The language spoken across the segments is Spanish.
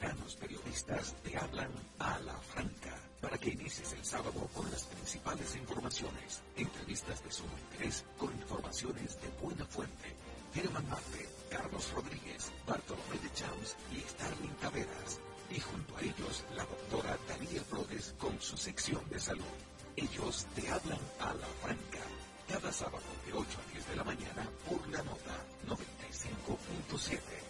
veteranos periodistas te hablan a la franca para que inicies el sábado con las principales informaciones, entrevistas de sumo interés con informaciones de buena fuente. Germán Marte, Carlos Rodríguez, Bartolomé de Champs y Starling Taveras. Y junto a ellos, la doctora Daría Flores con su sección de salud. Ellos te hablan a la franca. Cada sábado de 8 a 10 de la mañana por la nota 95.7.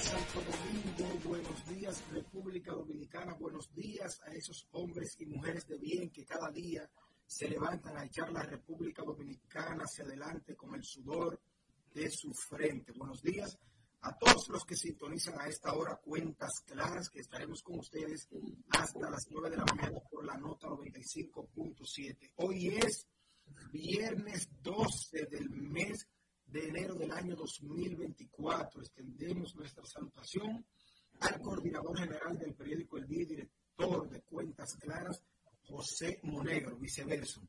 Santo Domingo, buenos días República Dominicana, buenos días a esos hombres y mujeres de bien que cada día se levantan a echar la República Dominicana hacia adelante con el sudor de su frente. Buenos días a todos los que sintonizan a esta hora cuentas claras que estaremos con ustedes hasta las 9 de la mañana por la nota 95.7. Hoy es viernes 12 del mes de enero del año 2024. Extendemos nuestra salutación al coordinador general del periódico El Día director de Cuentas Claras, José Monegro, viceverso.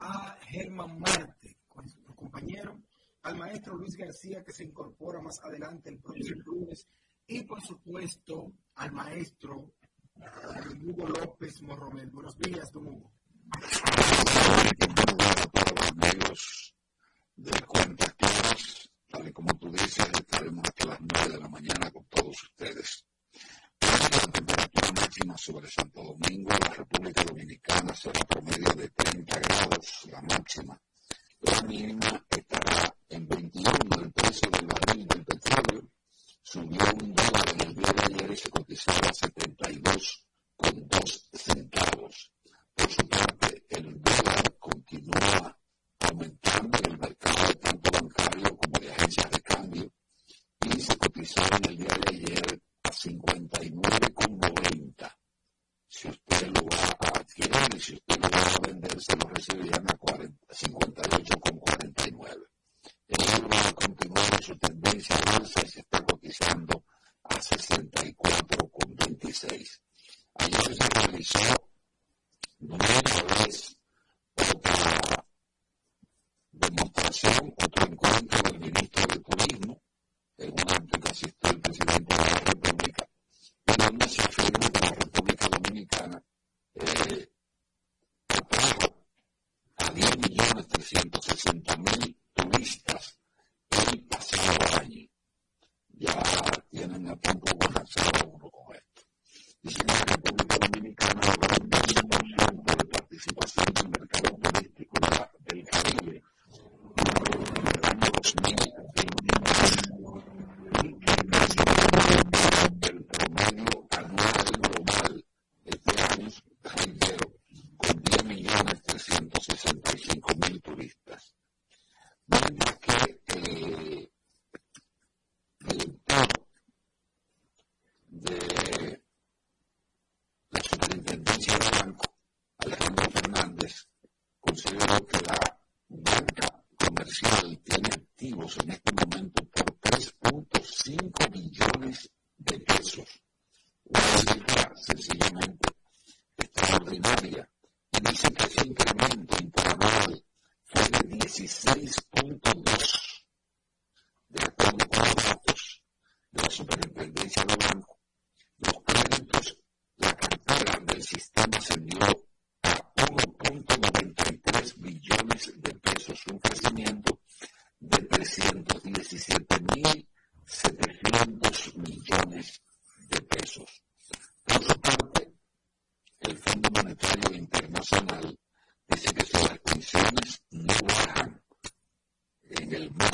A Germán Marte, nuestro compañero, al maestro Luis García, que se incorpora más adelante el próximo lunes, y por supuesto al maestro Hugo López Morromel. Buenos días, don Hugo. amigos de Cuentas tal y como tú dices, estaremos hasta las 9 de la mañana con todos ustedes. La temperatura máxima sobre Santo Domingo, la República Dominicana, será promedio de 30 grados, la máxima. La mínima estará en 21. El precio del barril del petróleo subió un dólar en el día de ayer y se cotizaba a 72 con 2 centavos. Por su parte, el dólar continúa aumentando en el mercado el día de ayer a 59,90. Si usted lo va a adquirir y si usted lo va a vender, se lo recibirían a 58,49. El euro continúa en su tendencia alza y se está cotizando a 64,26. Ayer se realizó otra demostración, otro encuentro del ministro de Turismo, en un acto que asistió el presidente de la República, en donde se afirma que la República Dominicana eh, atrajo a 10.360.000 turistas el pasado año. Ya tienen a tiempo colapsado uno con esto. Dicen que la República Dominicana logra un 20% de participación en el mercado turístico del Caribe en el año 2022 y que el promedio anual global este año, reitero, con 10.365.000 turistas. Mientras que eh, el director de la Superintendencia de Banco, Alejandro Fernández, consideró que la banca comercial tiene activos en este momento por 3.5 billones de pesos. Una cifra sencillamente extraordinaria. Y dice que ese incremento interanual fue de 16.2 de acuerdo con los datos de la Superintendencia de Banco. Los créditos, la cartera del sistema ascendió a 1.93 billones de pesos, un crecimiento de 317.700 millones de pesos. Por su parte, el Fondo Monetario Internacional dice que no bajan en el mar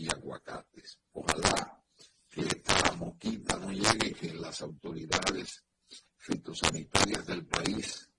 y aguacates. Ojalá que esta mosquita no llegue, que las autoridades fitosanitarias del país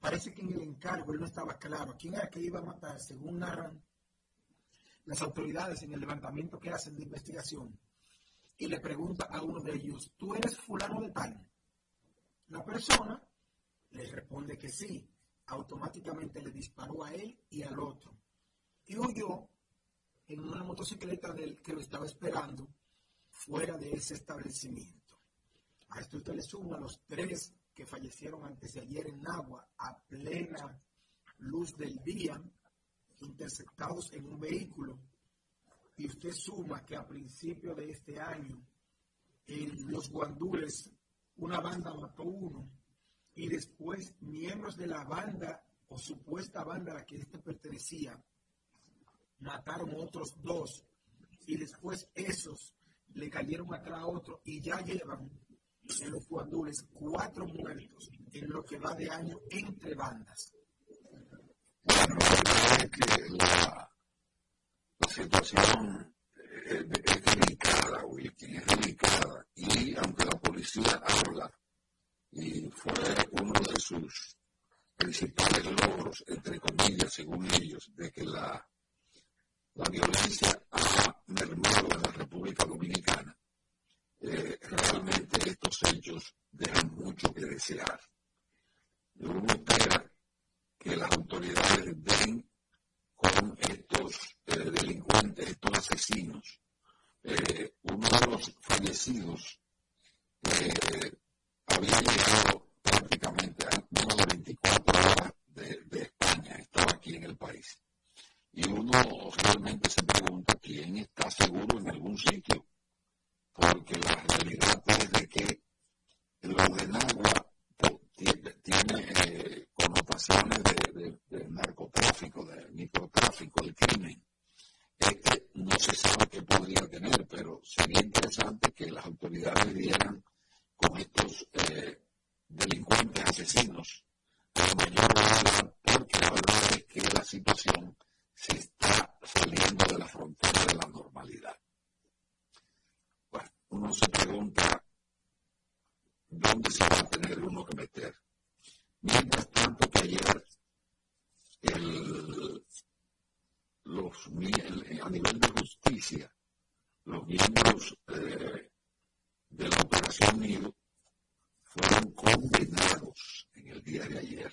Parece que en el encargo él no estaba claro quién era que iba a matar, según narran las autoridades en el levantamiento que hacen de investigación. Y le pregunta a uno de ellos, ¿tú eres fulano de tal? La persona le responde que sí. Automáticamente le disparó a él y al otro. Y huyó en una motocicleta del que lo estaba esperando fuera de ese establecimiento. A esto usted le suma los tres que fallecieron antes de ayer en Agua a plena luz del día, interceptados en un vehículo, y usted suma que a principio de este año en los guandules una banda mató uno. Y después miembros de la banda o supuesta banda a la que este pertenecía mataron otros dos. Y después esos le cayeron atrás a otro y ya llevan en los guandules cuatro muertos en lo que va de año entre bandas? Bueno, que la, situación es, es delicada, Wilkin, es delicada. Y aunque la policía habla, y fue uno de sus principales logros, entre comillas, según ellos, de que la, la violencia ha mermado en la República Dominicana, eh, dejan mucho que desear. Uno espera que las autoridades den con estos eh, delincuentes, estos asesinos. Eh, uno de los fallecidos había llegado prácticamente a menos de 24 horas de España, estaba aquí en el país. Y uno realmente se pregunta quién está seguro en algún sitio, porque la realidad es de que se sabe qué podría tener, pero sería interesante que las autoridades dieran con estos eh, delincuentes asesinos a mayor porque la verdad es que la situación se está saliendo de la frontera de la normalidad. Bueno, uno se pregunta dónde se va a tener uno que meter. Mientras tanto que ayer el, los, a nivel de justicia, los miembros eh, de la Operación Nido fueron condenados en el día de ayer.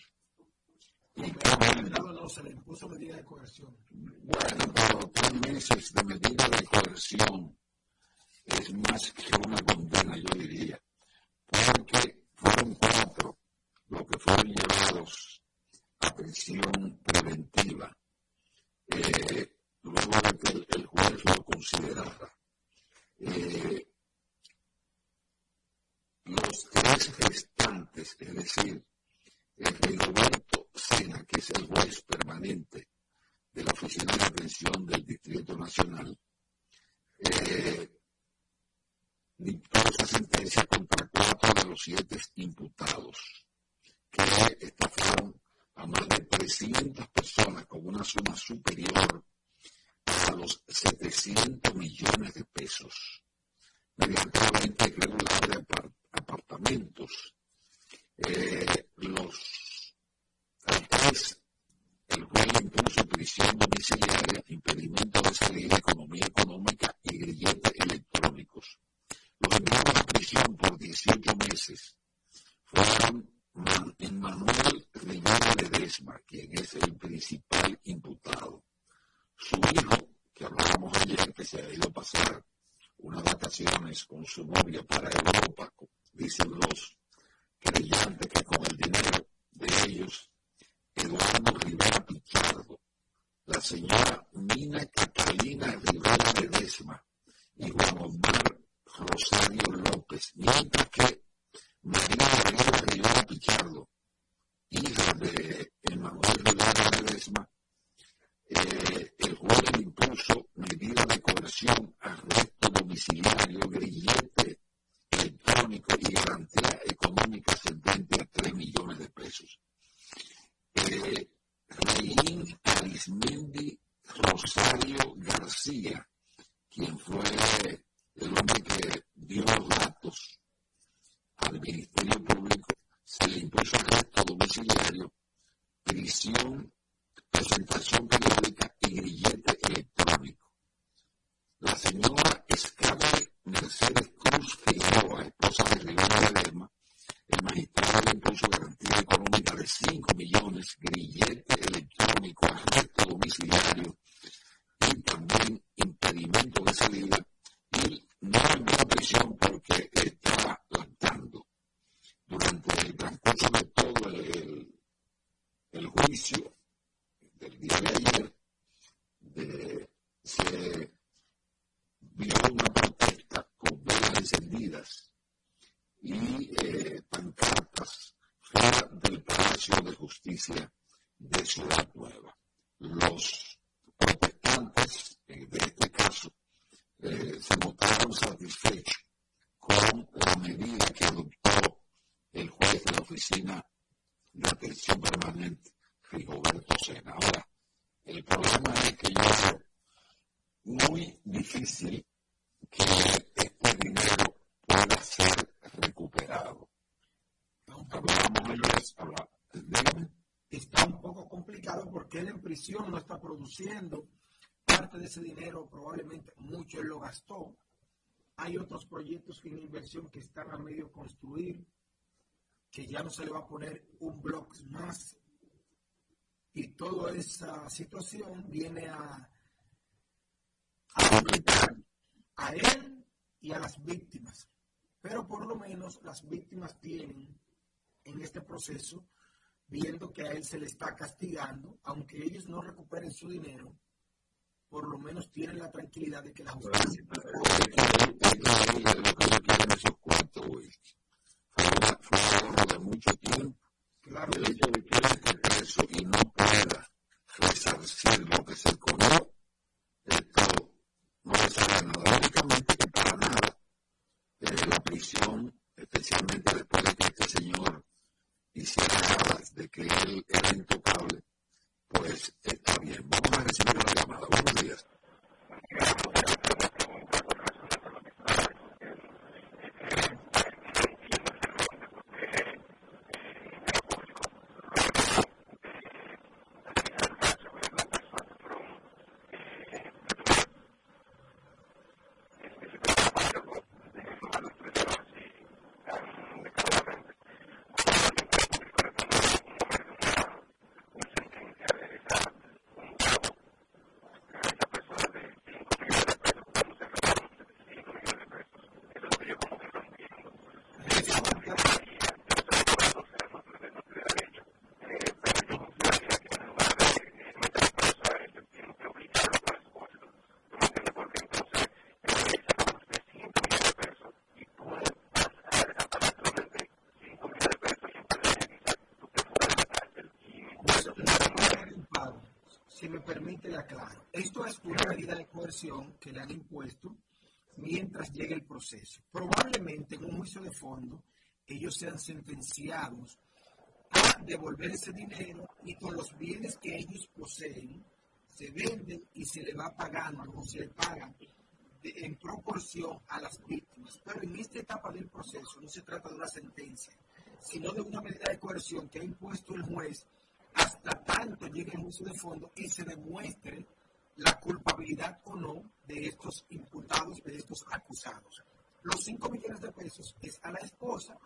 Y bueno, no, se le impuso medida de coerción. Bueno, pero tres meses de medida de coerción es más que una condena, yo diría, porque fueron cuatro los que fueron llevados a prisión preventiva, eh, luego de que el, juez lo considerara. Eh, los tres restantes, es decir, el Roberto Sena, que es el juez permanente de la Oficina de Atención del Distrito Nacional, eh, dictó esa sentencia contra cuatro de los siete imputados, que estafaron a más de 300 personas con una suma superior a los 700 millones de pesos mediante la venta irregular de apartamentos. Eh, los tres, el juez prisión domiciliaria, impedimento de salida, economía económica y grilletes electrónicos. Los enviados a prisión por 18 meses fueron Manuel Rivera Ledesma, quien es el principal imputado. Su hijo, que hablábamos ayer, que se ha ido a pasar unas vacaciones con su novia para Europa, dicen los creyentes que con el dinero de ellos, Eduardo Rivera Pichardo, la señora Mina Catalina Rivera Ledesma y Juan Omar Rosario López, mientras que María Rivera Rivera Pichardo, hija de Emanuel Rivera Ledesma, eh, el juez le impuso medida de coerción, arresto domiciliario, grillete electrónico y garantía económica ascendente a 3 millones de pesos. Eh, Reín Arismendi Rosario García, quien fue el hombre que dio los datos al Ministerio Público, se le impuso arresto domiciliario, prisión presentación periódica y grillete electrónico. La señora Escabe Mercedes Cruz Figueroa, esposa de Rivera de Lerma, el magistrado le impuso garantía económica de 5 millones, grillete electrónico, arresto domiciliario y también impedimento de salida y no envió a prisión porque estaba lactando. Durante el transcurso de todo el, el juicio, el día de ayer de, se vio una protesta con velas encendidas y eh, pancartas fuera del Palacio de Ciudad Nueva. Los protestantes, de este caso, eh, se mostraron satisfechos con la medida que adoptó el juez de la oficina de atención permanente, Rigoberto Sena. Ahora, el problema es que yo veo muy difícil que este dinero pueda ser recuperado. Está un poco complicado porque él en prisión no está produciendo. Parte de ese dinero, probablemente mucho él lo gastó. Hay otros proyectos en inversión que están a medio construir, que ya no se le va a poner un bloque más. Y toda esa situación viene a, a a él y a las víctimas. Pero por lo menos las víctimas tienen en este proceso, viendo que a él se le está castigando, aunque ellos no recuperen su dinero, por lo menos tienen la tranquilidad de que la justicia... esos cuartos, Fue un de mucho tiempo. Claro. El hecho de que él esté preso y no pueda resarcir lo que se comió, esto no resuelve nada. Lógicamente que para nada eh, la prisión, especialmente después de que este señor hiciera nada de que él era intocable, pues está bien. Vamos a recibir la llamada. Buenos días. Esto es una medida de coerción que le han impuesto mientras llegue el proceso. Probablemente en un juicio de fondo ellos sean sentenciados a devolver ese dinero y con los bienes que ellos poseen se venden y se le va pagando o se le paga en proporción a las víctimas. Pero en esta etapa del proceso no se trata de una sentencia, sino de una medida de coerción que ha impuesto el juez hasta tanto llegue el juicio de fondo y se demuestre la culpabilidad o no de estos imputados, de estos acusados. Los 5 millones de pesos es a la esposa.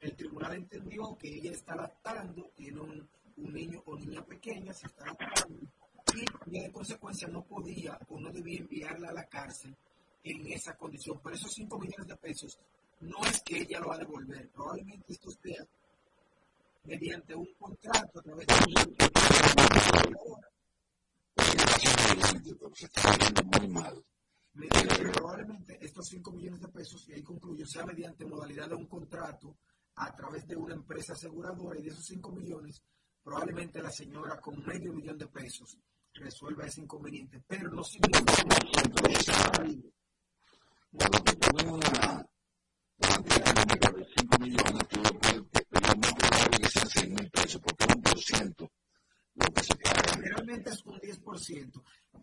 El tribunal entendió que ella está lactando, tiene un, niño o niña pequeña, se está lactando, y de consecuencia no podía o no debía enviarla a la cárcel en esa condición. Por esos 5 millones de pesos no es que ella lo va a devolver, probablemente esto esté mediante un contrato a través de se está viendo muy mal. Probablemente estos 5 millones de pesos, y ahí concluyo, sea mediante modalidad de un contrato a través de una empresa aseguradora y de esos 5 millones, probablemente la señora con medio millón de pesos resuelva ese inconveniente, pero no significa que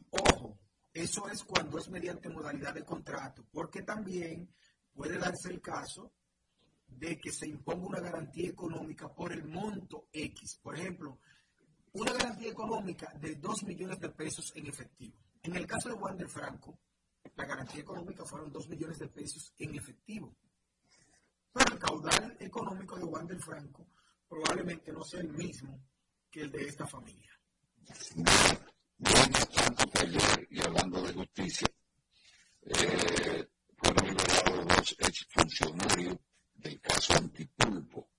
Ojo, eso es cuando es mediante modalidad de contrato, porque también puede darse el caso de que se imponga una garantía económica por el monto X. Por ejemplo, una garantía económica de 2 millones de pesos en efectivo. En el caso de Wander Franco, la garantía económica fueron 2 millones de pesos en efectivo. Pero el caudal económico de Wander Franco probablemente no sea el mismo que el de esta familia. Mientras tanto que ayer, y hablando de justicia, eh, fueron liberados dos exfuncionarios del caso Antipulpo.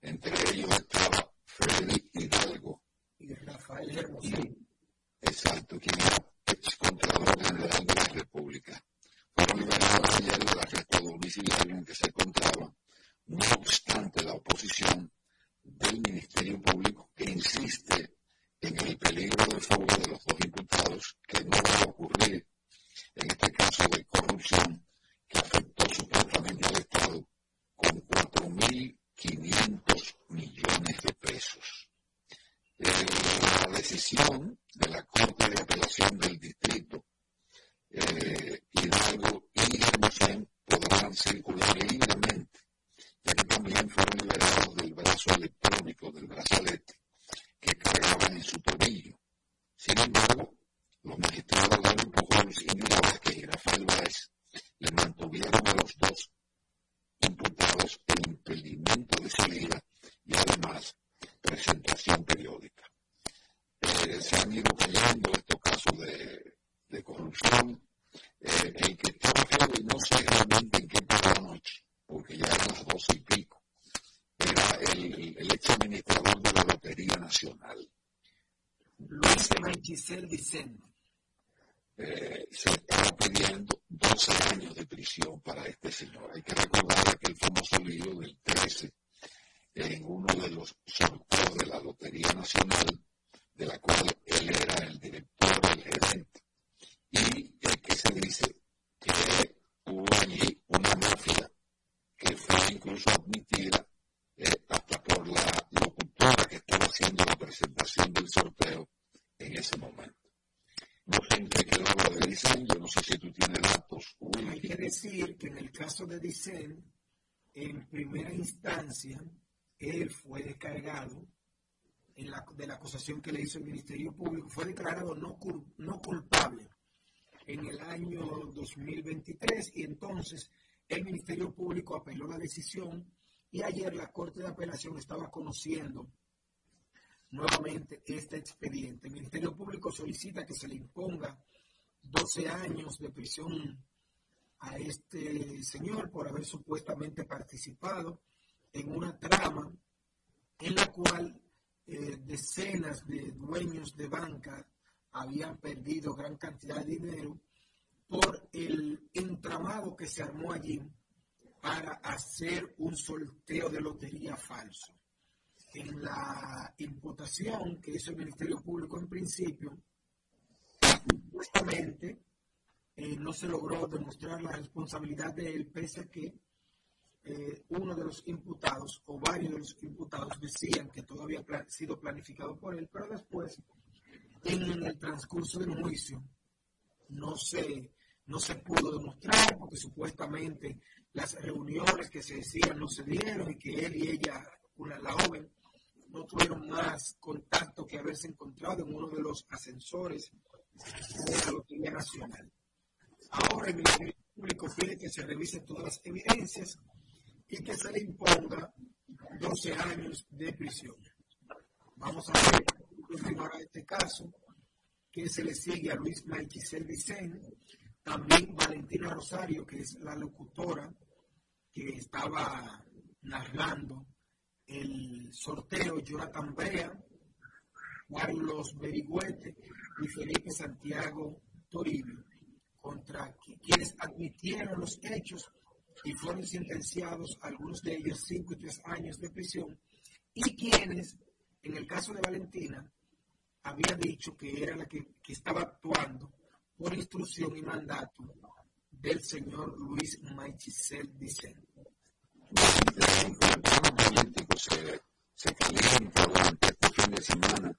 Entre ellos estaba Freddy Hidalgo. Y Rafael Hermosino. Exacto, quien era self-descent Dicen, en primera instancia, él fue descargado en la, de la acusación que le hizo el Ministerio Público, fue declarado no, no culpable en el año 2023 y entonces el Ministerio Público apeló la decisión y ayer la Corte de Apelación estaba conociendo nuevamente este expediente. El Ministerio Público solicita que se le imponga 12 años de prisión a este señor por haber supuestamente participado en una trama en la cual eh, decenas de dueños de banca habían perdido gran cantidad de dinero por el entramado que se armó allí para hacer un sorteo de lotería falso. En la imputación que hizo el Ministerio Público en principio, justamente eh, no se logró demostrar la responsabilidad de él, pese a que eh, uno de los imputados o varios de los imputados decían que todo había sido planificado por él, pero después, en el transcurso del juicio, no se, no se pudo demostrar porque supuestamente las reuniones que se decían no se dieron y que él y ella, una, la joven, no tuvieron más contacto que haberse encontrado en uno de los ascensores de la Lotería Nacional. Ahora el Ministerio Público pide que se revisen todas las evidencias y que se le imponga 12 años de prisión. Vamos a ver continuará este caso, que se le sigue a Luis Maiquisel Vicente, también Valentina Rosario, que es la locutora que estaba narrando el sorteo, Jonathan Brea, Carlos Berigüete y Felipe Santiago Toribio, contra quienes admitieron los hechos y fueron sentenciados algunos de ellos cinco y tres años de prisión, y quienes, en el caso de Valentina, había dicho que era la que, estaba actuando por instrucción y mandato del señor Luis Maichisel Vicente. Se, se calienta durante este fin de semana.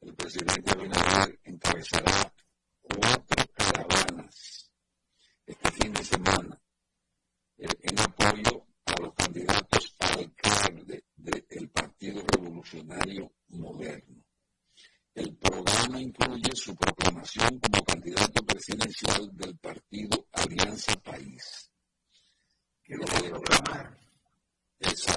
El presidente Abinader encabezará cuatro caravanas este fin de semana en apoyo a los candidatos a alcalde del Partido Revolucionario Moderno. El programa incluye su proclamación como candidato presidencial del partido Alianza País. Que lo proclamar. Exacto.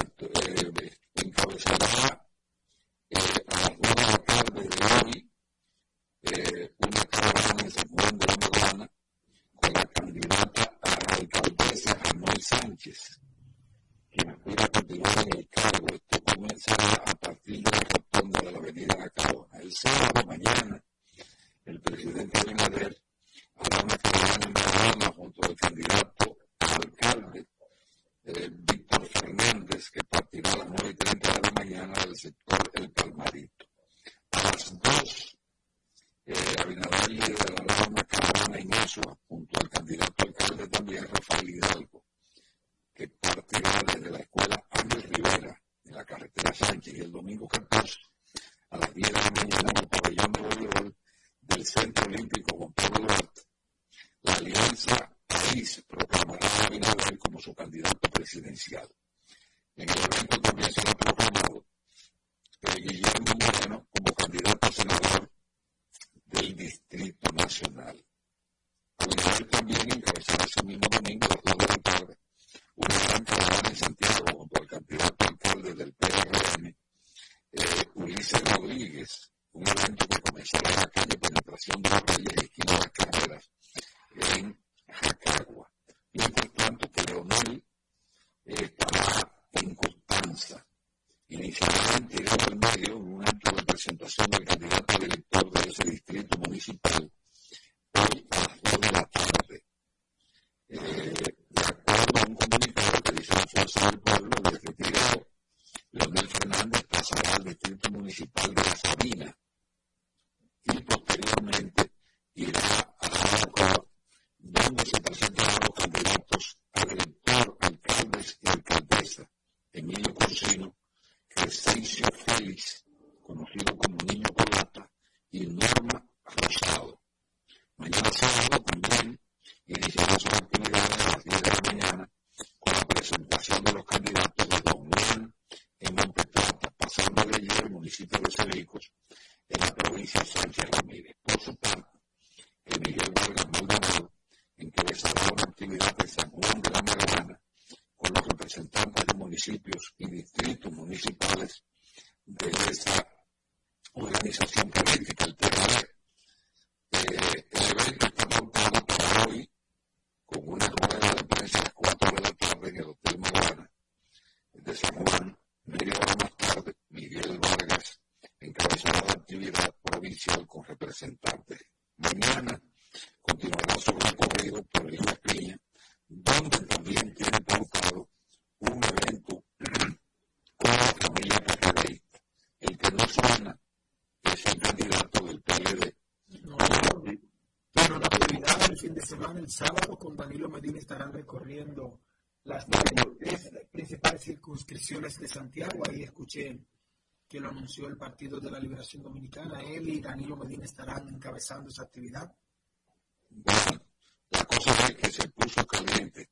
creo, una representación el sábado, con Danilo Medina estarán recorriendo las tres principales circunscripciones de Santiago. Ahí escuché que lo anunció el Partido de la Liberación Dominicana. Él y Danilo Medina estarán encabezando esa actividad. La cosa es que se puso caliente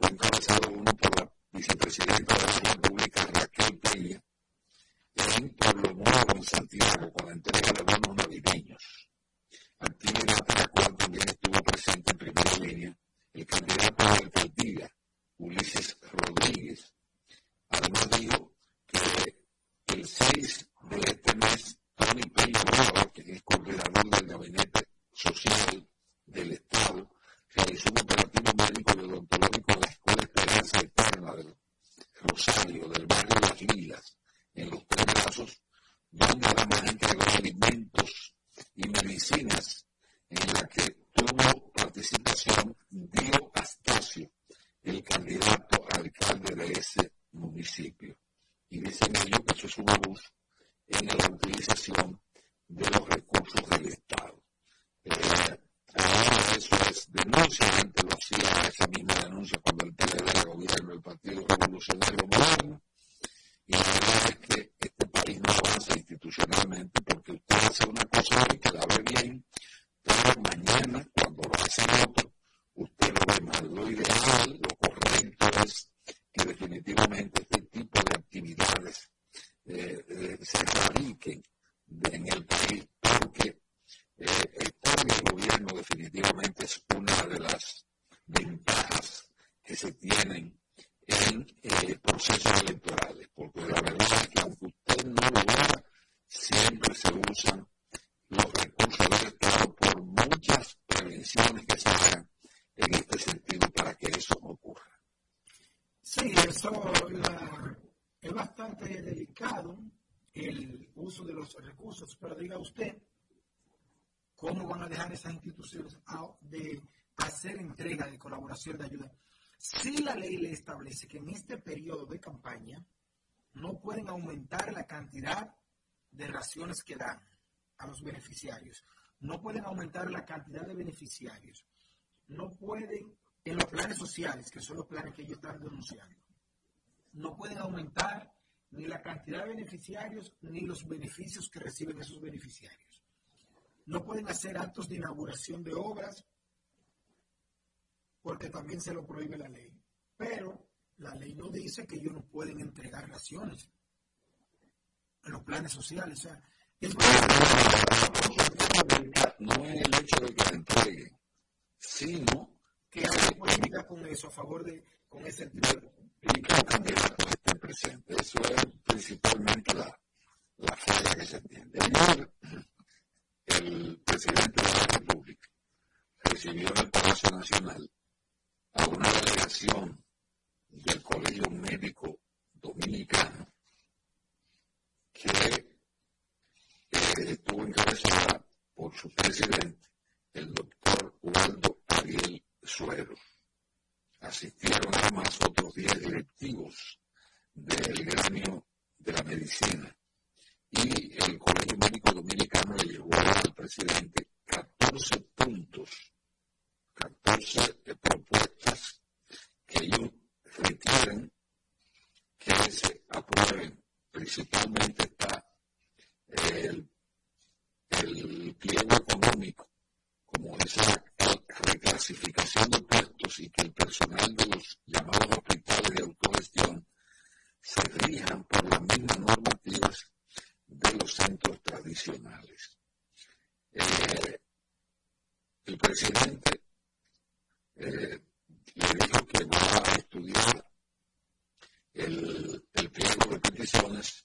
fue encabezado uno por la vicepresidenta de la en eh, procesos electorales, porque la verdad es que aunque usted no lo haga, siempre se usan los recursos del Estado por muchas prevenciones que se hagan en este sentido para que eso no ocurra. Sí, eso es bastante delicado el uso de los recursos, pero diga usted, ¿cómo van a dejar esas instituciones de hacer entrega de colaboración de ayuda? Establece que en este periodo de campaña no pueden aumentar la cantidad de raciones que dan a los beneficiarios, no pueden aumentar la cantidad de beneficiarios, no pueden, en los planes sociales, que son los planes que ellos están denunciando, no pueden aumentar ni la cantidad de beneficiarios ni los beneficios que reciben esos beneficiarios. No pueden hacer actos de inauguración de obras porque también se lo prohíbe la ley. Pero la ley no dice que ellos no pueden entregar raciones en los planes sociales. O sea, es no es el hecho de que la entreguen, sino que hay política con eso, a favor de, con ese candidatos estén presentes. Eso es principalmente la, la falla que se entiende. El presidente de la República recibió en el Palacio Nacional a una delegación del Colegio Médico Dominicano que eh, estuvo encabezada por su presidente, el doctor Waldo Ariel Suero. Asistieron además otros 10 directivos del gremio de la medicina y el Colegio Médico Dominicano le llevó al presidente 14 puntos, 14 propuestas que ellos que se aprueben. Principalmente está el, el pliego económico, como esa reclasificación de puestos y que el personal de los llamados hospitales de autogestión se rijan por las mismas normativas de los centros tradicionales. Eh, el presidente eh, le dijo que va a estudiar el, el pliego de peticiones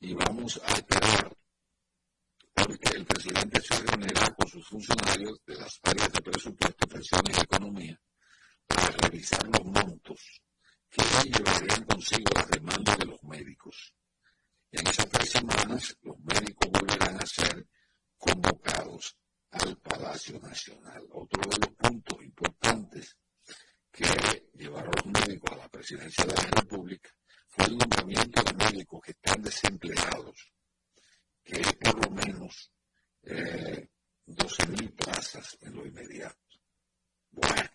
y vamos a esperar porque el presidente se reunirá con sus funcionarios de las áreas de presupuesto, pensiones y economía para revisar los montos que llevarían consigo las demandas de los médicos. En esas tres semanas, los médicos volverán a ser convocados al Palacio Nacional. Otro de los puntos importantes que llevaron los médicos a la presidencia de la República fue el nombramiento de médicos que están desempleados que es por lo menos eh, 12.000 plazas en lo inmediato. Bueno,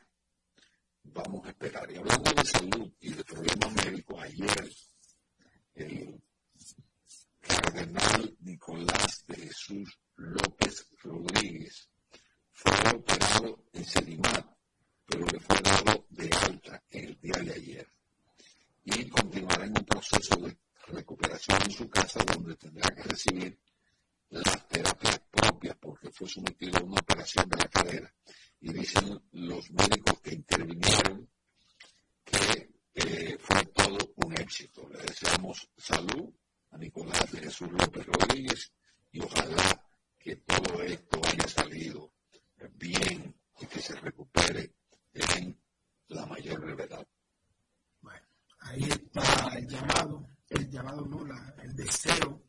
vamos a esperar. Y hablando de salud y de problemas médicos, ayer el cardenal Nicolás de Jesús López Rodríguez fue operado en Sedimat, pero le fue dado de alta el día de ayer. Y continuará en un proceso de recuperación en su casa donde tendrá que recibir las terapias propias porque fue sometido a una operación de la cadera. Y dicen los médicos que intervinieron que eh, fue todo un éxito. Le deseamos salud a Nicolás de Jesús López Rodríguez y ojalá que todo esto haya salido bien y que se recupere en la mayor brevedad. Bueno, ahí está el llamado el llamado no, el deseo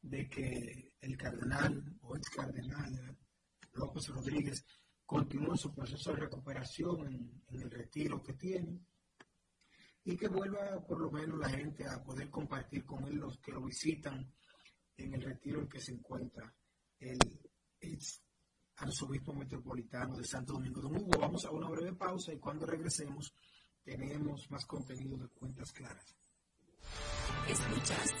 de que el cardenal o ex cardenal López Rodríguez continúe su proceso de recuperación en, el retiro que tiene y que vuelva por lo menos la gente a poder compartir con él los que lo visitan en el retiro en que se encuentra el ex arzobispo metropolitano de Santo Domingo. Don Hugo, vamos a una breve pausa y cuando regresemos tenemos más contenido de cuentas claras. Escuchas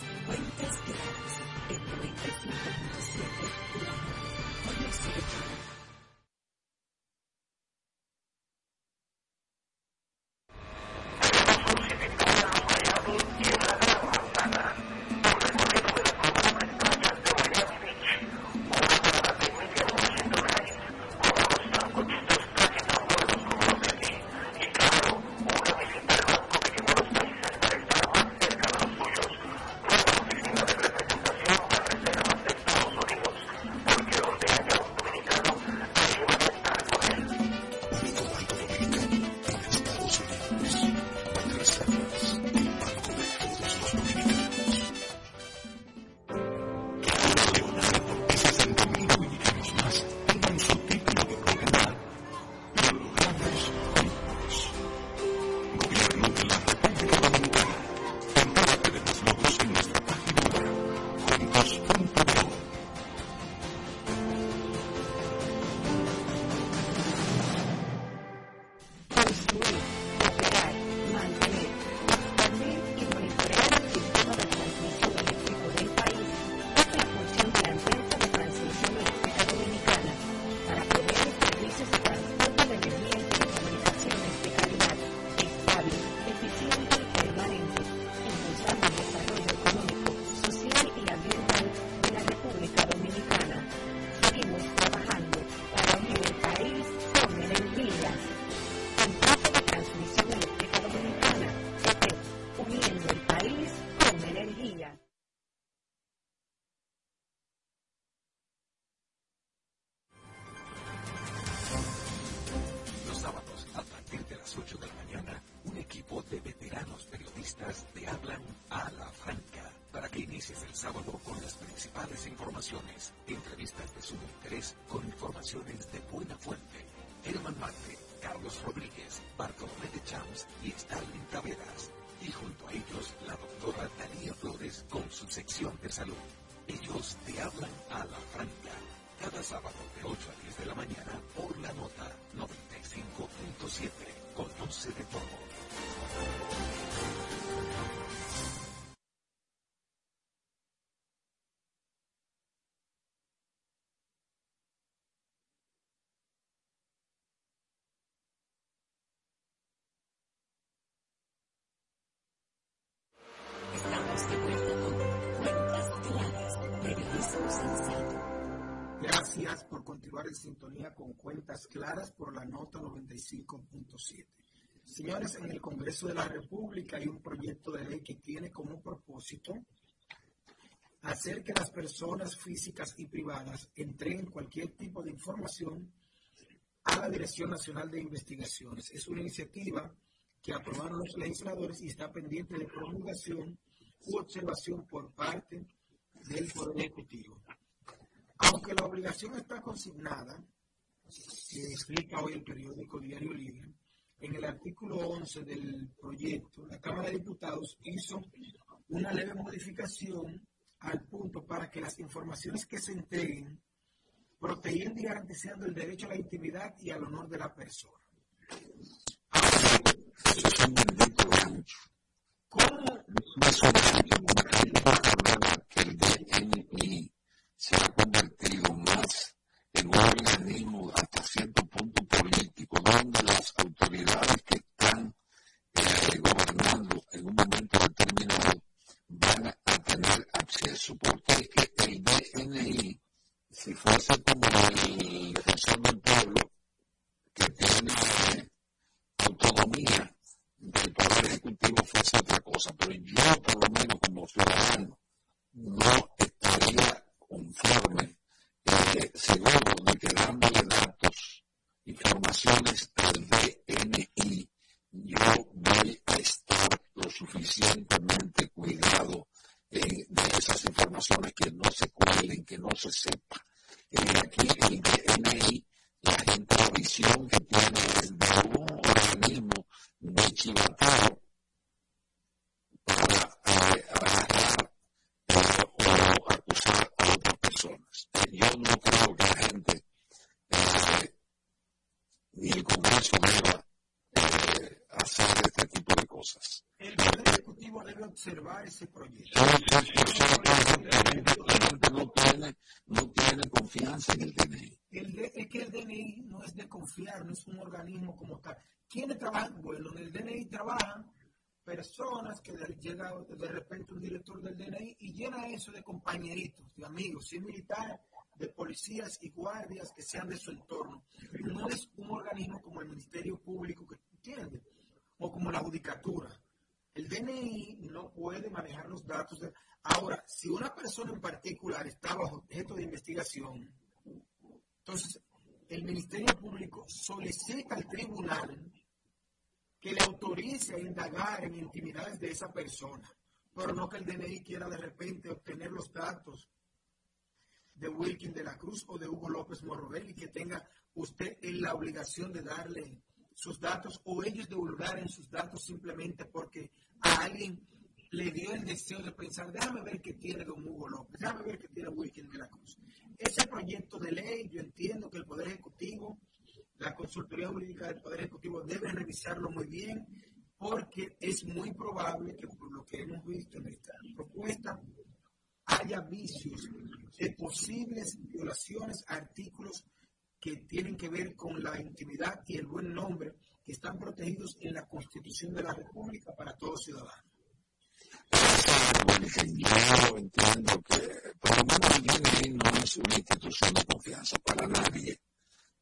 Gracias por continuar en sintonía con cuentas claras por la nota 95.7. Señores, en el Congreso de la República hay un proyecto de ley que tiene como propósito hacer que las personas físicas y privadas entreguen cualquier tipo de información a la Dirección Nacional de Investigaciones. Es una iniciativa que aprobaron los legisladores y está pendiente de promulgación u observación por parte del Poder Ejecutivo. Aunque la obligación está consignada, que explica hoy el periódico Diario Libre, en el artículo 11 del proyecto, la Cámara de Diputados hizo una leve modificación al punto para que las informaciones que se entreguen protegiendo y garantizando el derecho a la intimidad y al honor de la persona. ¿Cómo? Se ha convertido más en un organismo hasta cierto punto político, donde las autoridades que están eh, gobernando en un momento determinado van a tener acceso, porque es que el DNI, si fuese como el defensor del pueblo, que tiene autonomía del poder ejecutivo, fuese otra cosa, pero yo por lo menos como ciudadano no estaría conforme, eh, seguro de que dándole datos, informaciones al DNI, yo voy a estar lo suficientemente cuidado eh, de esas informaciones que no se cuelen, que no se sepa. Eh, el DNI, la gente, la visión que tiene es de un organismo de chivatero para agarrar o acusar personas. Yo no creo que la gente eh, ni el Congreso deba eh, hacer este tipo de cosas. El Poder Ejecutivo debe observar ese proyecto. Sí, sí, sí, la gente no tiene, no tiene confianza en el DNI. El de, es que el DNI no es de confiar, no es un organismo como tal. ¿Quiénes trabajan? Bueno, en el DNI trabajan personas que llega de repente un director del DNI y llena eso de compañeritos, militares, de policías y guardias que sean de su entorno. No es un organismo como el Ministerio Público que entiende, o como la Judicatura. El DNI no puede manejar los datos. Ahora, si una persona en particular está bajo objeto de investigación, entonces el Ministerio Público solicita al tribunal que le autorice a indagar en intimidades de esa persona, pero no que el DNI quiera de repente obtener los datos de Wilkin de la Cruz o de Hugo López Morrobel y que tenga usted la obligación de darle sus datos o ellos divulgar en sus datos simplemente porque a alguien le dio el deseo de pensar, déjame ver qué tiene Don Hugo López, déjame ver qué tiene Wilkin de la Cruz. Ese proyecto de ley, yo entiendo que el Poder Ejecutivo, la Consultoría Jurídica del Poder Ejecutivo debe revisarlo muy bien, porque es muy probable que por lo que hemos visto en esta propuesta, haya vicios de posibles violaciones a artículos que tienen que ver con la intimidad y el buen nombre que están protegidos en la Constitución de la República para todos ciudadanos. Yo entiendo que por lo menos el no es una institución de confianza para nadie,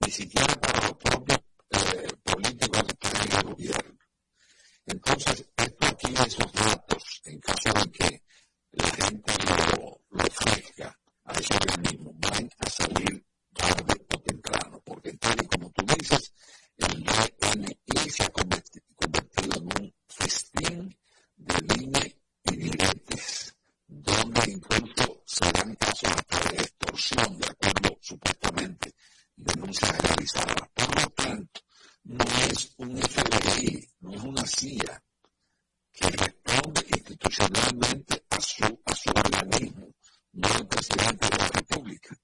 ni siquiera para los propios eh, políticos que están en el gobierno. Entonces, esto aquí, esos datos, en caso de que la gente lo, lo ofrezca a ese organismo, van a salir tarde o temprano, porque tal y como tú dices, el DNI se ha convertido en un festín de línea y diretes, donde incluso se dan casos hasta de extorsión, de acuerdo supuestamente, denuncias realizadas. Por lo tanto, no es un FBI, no es una CIA que responde institucionalmente a su, a su organismo, no el presidente de la República.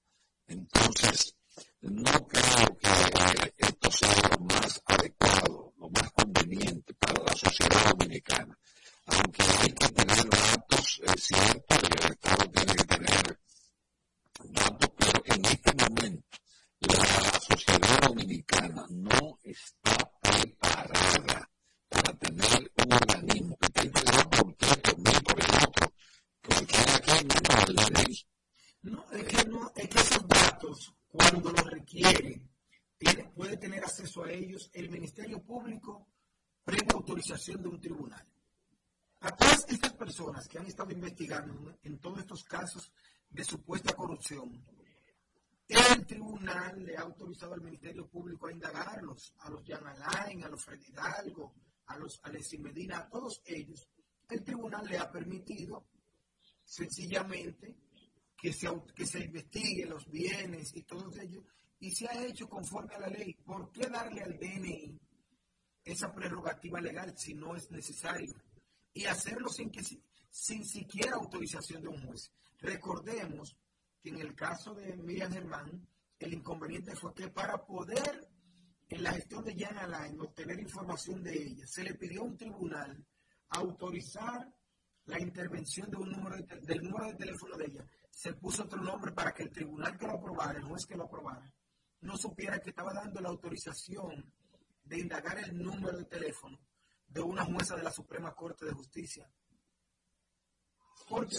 Entonces, no creo que esto sea lo más adecuado, lo más conveniente para la sociedad dominicana. Aunque hay que tener datos, es cierto, el Estado tiene que tener datos, pero en este momento la sociedad dominicana no está preparada para tener un organismo que esté integrado por usted, por mí, por el otro, porque aquí hay de ley. No, es que, no, es que esos datos, cuando los requieren, tiene, puede tener acceso a ellos el Ministerio Público previa autorización de un tribunal. A todas estas personas que han en todos estos casos de supuesta corrupción, el tribunal le ha autorizado al Ministerio Público a indagarlos, a los Jan Alain, a los Fred Hidalgo, a los Alexis Medina, a todos ellos. El tribunal le ha permitido sencillamente que se, que se investigue los bienes y todos ellos, y se ha hecho conforme a la ley. ¿Por qué darle al DNI esa prerrogativa legal si no es necesario? Y hacerlo sin, que, sin siquiera autorización de un juez. Recordemos que en el caso de Miriam Germán, el inconveniente fue que para poder, en la gestión de Jan Alain, obtener información de ella, se le pidió a un tribunal autorizar la intervención de un número del número de teléfono de ella. Se puso otro nombre para que el tribunal que lo aprobara, el juez que lo aprobara, no supiera que estaba dando la autorización de indagar el número de teléfono de una jueza de la Suprema Corte de Justicia. Porque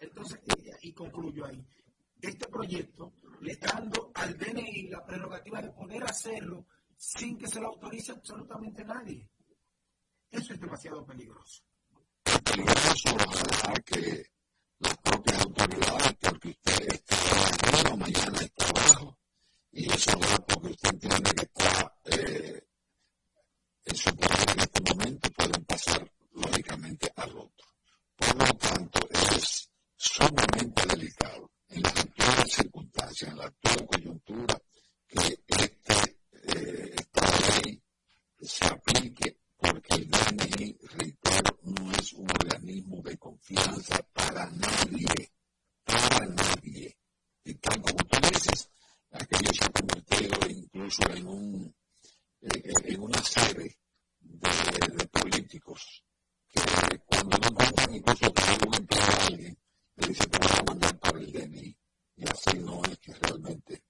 entonces, y, concluyo ahí, este proyecto le está dando al DNI la prerrogativa de poder hacerlo sin que se lo autorice absolutamente nadie. Eso es demasiado peligroso. Es peligroso, ojalá que las propias autoridades, porque usted está arriba, mañana está abajo, y eso es porque usted entiende que está eh, en su al otro. Por lo tanto, es sumamente delicado en las actuales circunstancias, en la actual coyuntura, que este, eh, esta ley se aplique porque el DNI, reitero, no es un organismo de confianza para nadie, para nadie. Y tal como tú dices, aquello se ha convertido incluso en, un, eh, en una serie de, de políticos que cuando no encuentran incluso algún empleo a alguien, le dicen que van a mandar para el DNI. Y así no es que realmente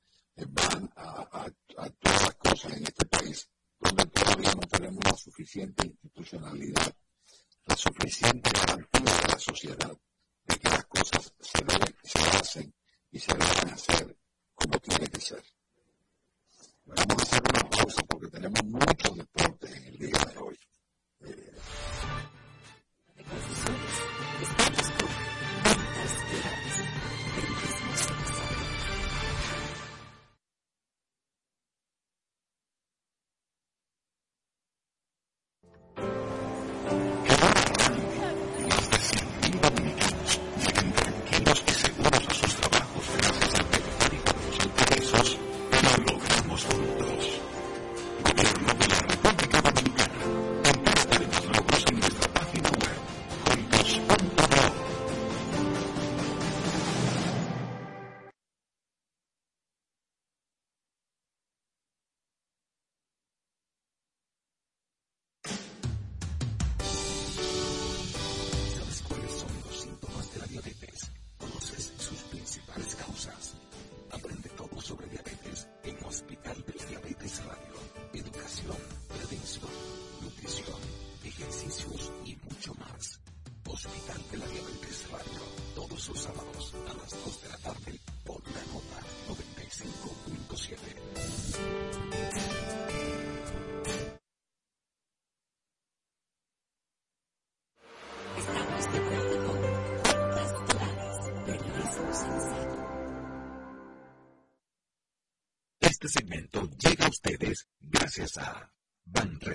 van a, todas las cosas en este país, donde todavía no tenemos la suficiente institucionalidad, la suficiente garantía de la sociedad de que las cosas se hacen y se deben hacer como tiene que ser. Vamos a hacer una pausa porque tenemos muchos deportes en el día de hoy. Eh, Thank you.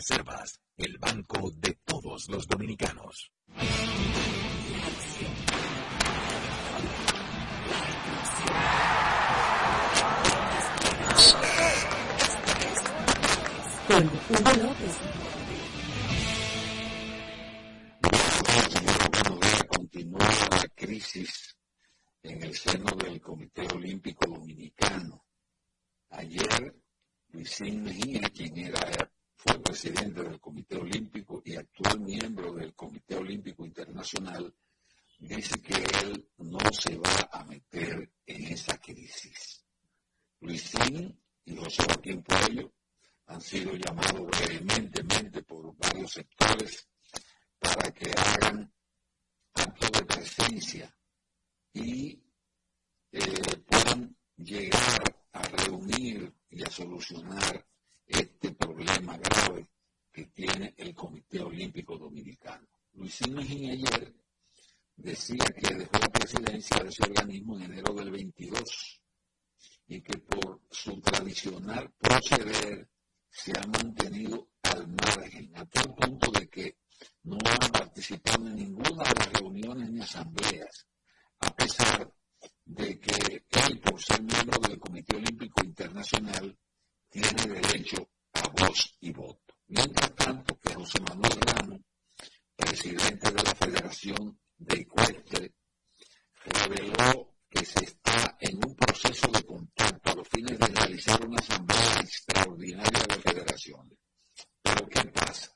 Reservas, el banco de todos los dominicanos. Crisis en el seno del Comité Olímpico Dominicano. Ayer, Luisín Mejía, quien era, fue presidente del Comité Olímpico y actual miembro del Comité Olímpico Internacional, dice que él no se va a meter en esa crisis. Luisín y José Joaquín Puello han sido llamados vehementemente por varios sectores para que hagan actos de presencia y eh, puedan llegar a reunir y a solucionar este problema grave que tiene el Comité Olímpico Dominicano. Luisín Mejía ayer decía que dejó la presidencia de ese organismo en enero del 22 y que por su tradicional proceder se ha mantenido al margen, a tal punto de que no ha participado en ninguna de las reuniones ni asambleas, a pesar de que él, por ser miembro del Comité Olímpico Internacional, tiene derecho a voz y voto. Mientras tanto, que José Manuel Ramos, presidente de la Federación de Ecuestre, reveló que se está en un proceso de contacto a los fines de realizar una asamblea extraordinaria de federaciones. Pero ¿qué pasa?